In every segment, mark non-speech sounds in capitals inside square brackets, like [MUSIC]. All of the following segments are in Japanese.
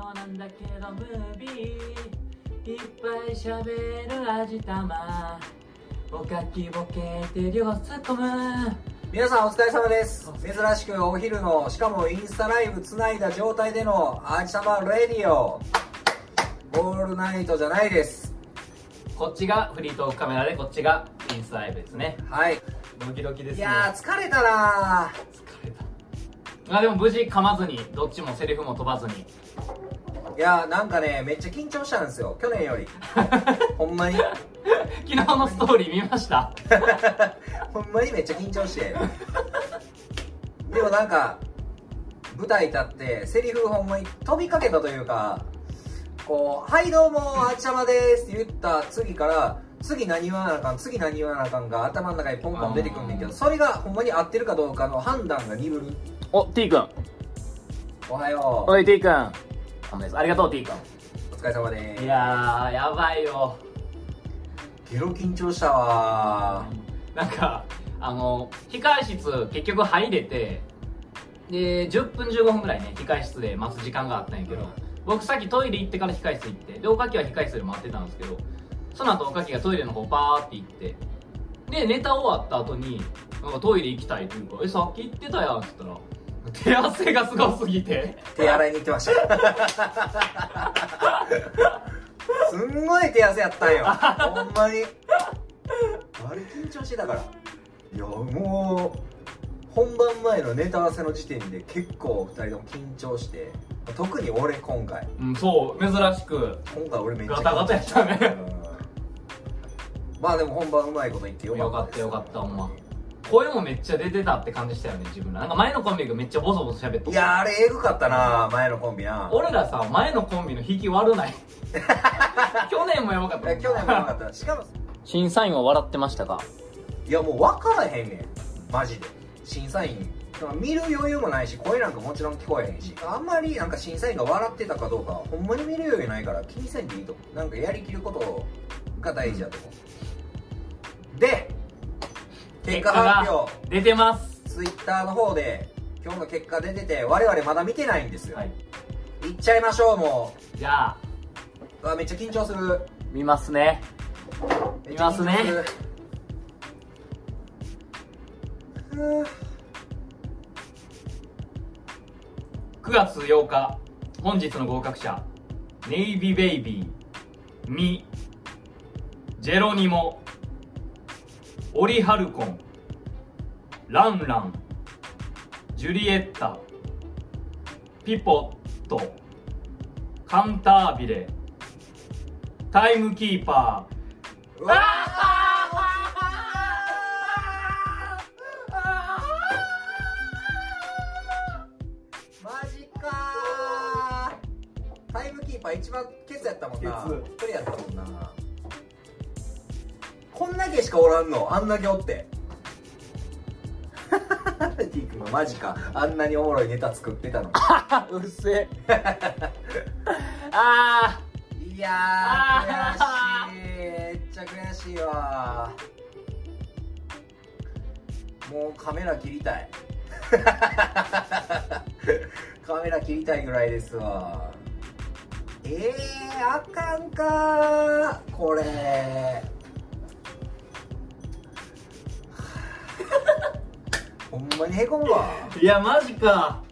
後なんだけどムービー。いっぱい喋る味玉。おかきボケて両突っ込む。皆さんお疲れ様です。珍しくお昼のしかもインスタライブつないだ状態でのアーチ様レディオ。ゴールナイトじゃないです。こっちがフリートークカメラでこっちがインスタライブですね。はい。ドキドキですね。いやー疲れたな疲れた。あでも無事噛まずにどっちもセリフも飛ばずに。ーいやーなんかねめっちゃ緊張したんですよ。去年より。[LAUGHS] ほんまに。昨日のストーリー見ました？[LAUGHS] ほんまにめっちゃ緊張して。でもなんか舞台立ってセリフほんまに飛びかけたというかこう「はいどうもあちゃまです」って言った次から次何言わなあかん次何言わなあかんが頭の中にポンポン出てくんねんけどそれがほんまに合ってるかどうかの判断が鈍るお T 君。おはよう。おい T 君おめでとうありがとう T 君お疲れ様です。いやーやばいよ。ゲロ緊張したわなんかあの控え室結局入れてで10分15分ぐらいね控え室で待つ時間があったんやけど、僕さっきトイレ行ってから控え室行ってでおかきは控え室で待ってたんですけどその後おかきがトイレの方バーって行ってでネタ終わった後になんかトイレ行きたいっていうか「えさっき行ってたやん」っつったら手汗がすごすぎて。手洗いに行ってました。すんごい手汗やったんよ。ほんまに。あれ緊張してたから。いやもう本番前のネタ合わせの時点で結構2人とも緊張して特に俺今回。うんそう珍しく。今回俺めっちゃガタガタやったね。うん。まあでも本番うまいこと言ってよかったよかったよかったほんま声もめっちゃ出てたって感じしたよね自分ら。なんか前のコンビがめっちゃボソボソ喋っていやあれエグかったな前のコンビな。俺らさ前のコンビの引き悪ない。[LAUGHS] 去年もやばかった去年もよかった。しかも審査員は笑ってましたか？いやもう分からへんねん。マジで。審査員。見る余裕もないし声なんかもちろん聞こえへんし。あんまりなんか審査員が笑ってたかどうかほんまに見る余裕ないから気にせんでいいと思う。なんかやりきることが大事だと思う。で結果発表。出てます。ツイッターの方で今日の結果出てて我々まだ見てないんですよ、はい。い、っちゃいましょうもじゃあ。ううわめっちゃ緊張する。見ますね。見ますね。めっちゃ緊張するふう9月8日本日の合格者ネイビベイビーミジェロニモオリハルコンランランジュリエッタピポットカンタービレタイムキーパうわマジかー。タイムキーパー一番ケツやったもんな。ケツ。やったもんなこんだけしかおらんの？あんだけおって。T 君がマジか。あんなにおもろいネタ作ってたのー [LAUGHS] うるせえ。[LAUGHS] あいやあー悔しい。めっちゃ悔しいわ。もうカメラ切りたい。[LAUGHS] カメラ切りたいぐらいですわ。えー、あかんかー。これほんまにへこむわ。ーいやマジか。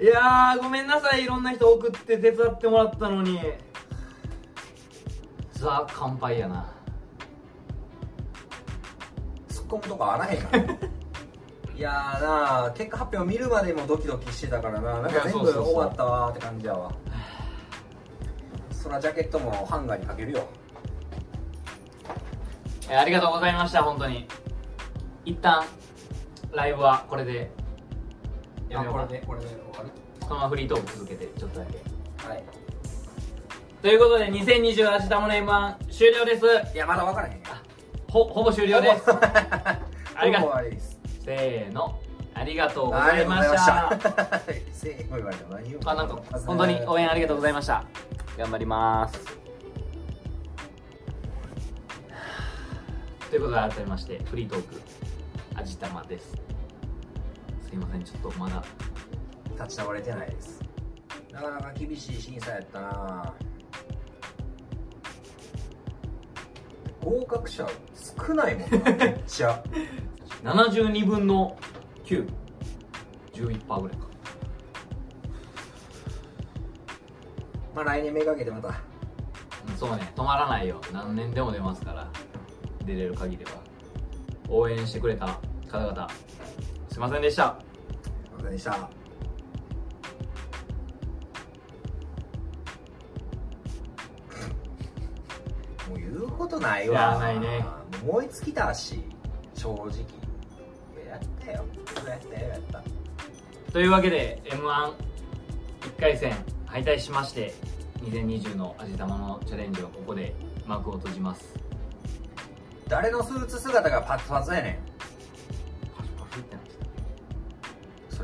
いやーごめんなさい。いろんな人送って手伝ってもらったのに。ザ乾杯やな。突っ込むとこあらへんから [LAUGHS] いやーなあ結果発表見るまでもドキドキしてたからな。なんか全部終わったわーって感じやわ。そらジャケットもハンガーにかけるよ。えーありがとうございました本当に。一旦ライブはこれで。やめようか。でこれで終わる。このままフリートーク続けてちょっとだけ。はい。ということで2028タモネ M1 終了です。いやまだ分からへんやほほぼ終了で。す [LAUGHS] ありがほぼ終わりです。せーの。ありがとうごあざいました。せーの言われた。[LAUGHS] 何なんか本当に応援ありがとうございました。頑張ります。ということで改めましてフリートークあじたまです。すいませんちょっとまだ。立ち直れてないです。なかなか厳しい審査やったな。合格者少ないもんなめっちゃ。[LAUGHS] 72分の911%ぐらいか。まあ来年めがけてまた。うんそうね。止まらないよ。何年でも出ますから。出れる限りは。応援してくれた方々すいませんでした。またでした。もう言うことないわ。いやないね。もう燃え尽きたし。正直。やったよ。やったよやった。というわけで m 1 1回戦敗退しまして2020の味玉のチャレンジはここで幕を閉じます。誰のスーツ姿がパツパツやねん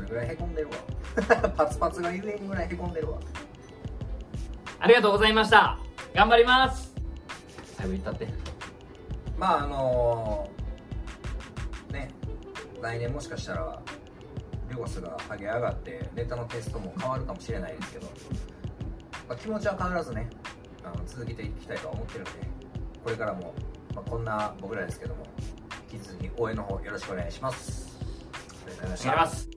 それぐらいへこんでるわ。[LAUGHS] パツパツがゆえにぐらいへこんでるわ。ありがとうございました。頑張ります。最後言ったって。まああのね来年もしかしたらリゴスが上げ上がってネタのテストも変わるかもしれないですけど、まあ、気持ちは変わらずねあの続けていきたいとは思ってるんでこれからも、まあ、こんな僕らですけども引き続き応援の方よろしくお願いします。ありがとうございました。お願いします